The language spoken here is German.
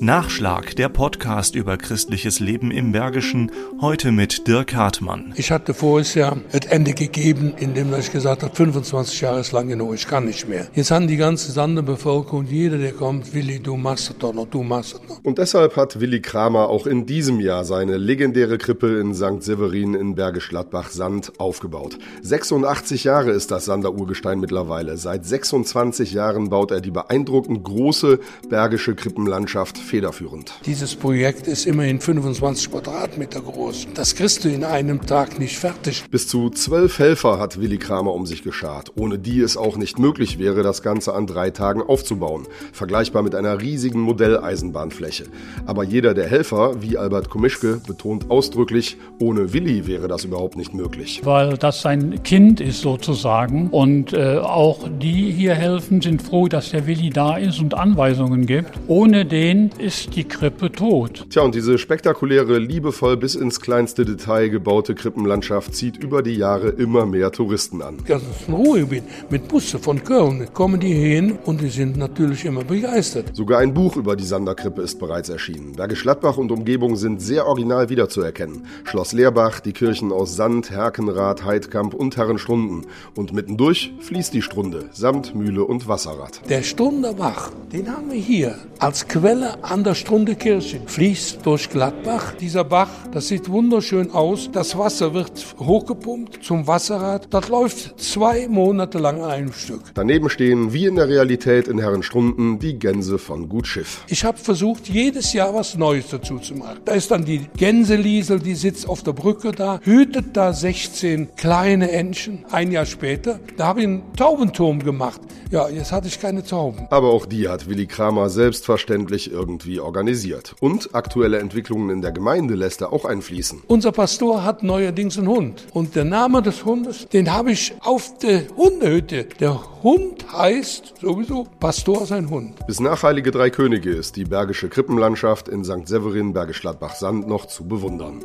Nachschlag, der Podcast über christliches Leben im Bergischen, heute mit Dirk Hartmann. Ich hatte vorher ja das Ende gegeben, indem ich gesagt habe, 25 Jahre ist lang genug, ich kann nicht mehr. Jetzt haben die ganze Sanderbevölkerung, jeder, der kommt, Willi, du machst es doch noch, du machst es noch. Und deshalb hat Willi Kramer auch in diesem Jahr seine legendäre Krippe in St. Severin in Bergisch Gladbach Sand aufgebaut. 86 Jahre ist das Sanderurgestein mittlerweile. Seit 26 Jahren baut er die beeindruckend große bergische Krippenlandschaft federführend. Dieses Projekt ist immerhin 25 Quadratmeter groß. Das kriegst du in einem Tag nicht fertig. Bis zu zwölf Helfer hat Willi Kramer um sich geschart, ohne die es auch nicht möglich wäre, das Ganze an drei Tagen aufzubauen. Vergleichbar mit einer riesigen Modelleisenbahnfläche. Aber jeder der Helfer, wie Albert Komischke, betont ausdrücklich, ohne Willi wäre das überhaupt nicht möglich. Weil das sein Kind ist sozusagen. Und äh, auch die hier helfen, sind froh, dass der Willi da ist und Anweisungen gibt. Ohne den ist die Krippe tot. Tja, und diese spektakuläre, liebevoll bis ins kleinste Detail gebaute Krippenlandschaft zieht über die Jahre immer mehr Touristen an. Das ist ein Ruhrgebiet. Mit Busse von Köln kommen die hier hin und die sind natürlich immer begeistert. Sogar ein Buch über die Sanderkrippe ist bereits erschienen. Bergisch Gladbach und Umgebung sind sehr original wiederzuerkennen. Schloss Leerbach, die Kirchen aus Sand, Herkenrath, Heidkamp und Herrenstrunden. Und mittendurch fließt die Strunde, samt Mühle und Wasserrad. Der Strunderbach, den haben wir hier als Quelle an der Strundekirche. Fließt durch Gladbach. Dieser Bach, das sieht wunderschön aus. Das Wasser wird hochgepumpt zum Wasserrad. Das läuft zwei Monate lang an einem Stück. Daneben stehen, wie in der Realität in Herrenstrunden, die Gänse von Gut Schiff. Ich habe versucht, jedes Jahr was Neues dazu zu machen. Da ist dann die Gänseliesel, die sitzt auf der Brücke da, hütet da 16 kleine Entchen. Ein Jahr später, da habe ich einen Taubenturm gemacht. Ja, jetzt hatte ich keine Tauben. Aber auch die hat Willi Kramer selbstverständlich irgendwie organisiert. Und aktuelle Entwicklungen in der Gemeinde lässt er auch einfließen. Unser Pastor hat neuerdings einen Hund. Und der Name des Hundes, den habe ich auf der Hundehütte. Der Hund heißt sowieso Pastor sein Hund. Bis nach Heilige Drei Könige ist die bergische Krippenlandschaft in St. Severin, Bergisch Gladbach-Sand noch zu bewundern.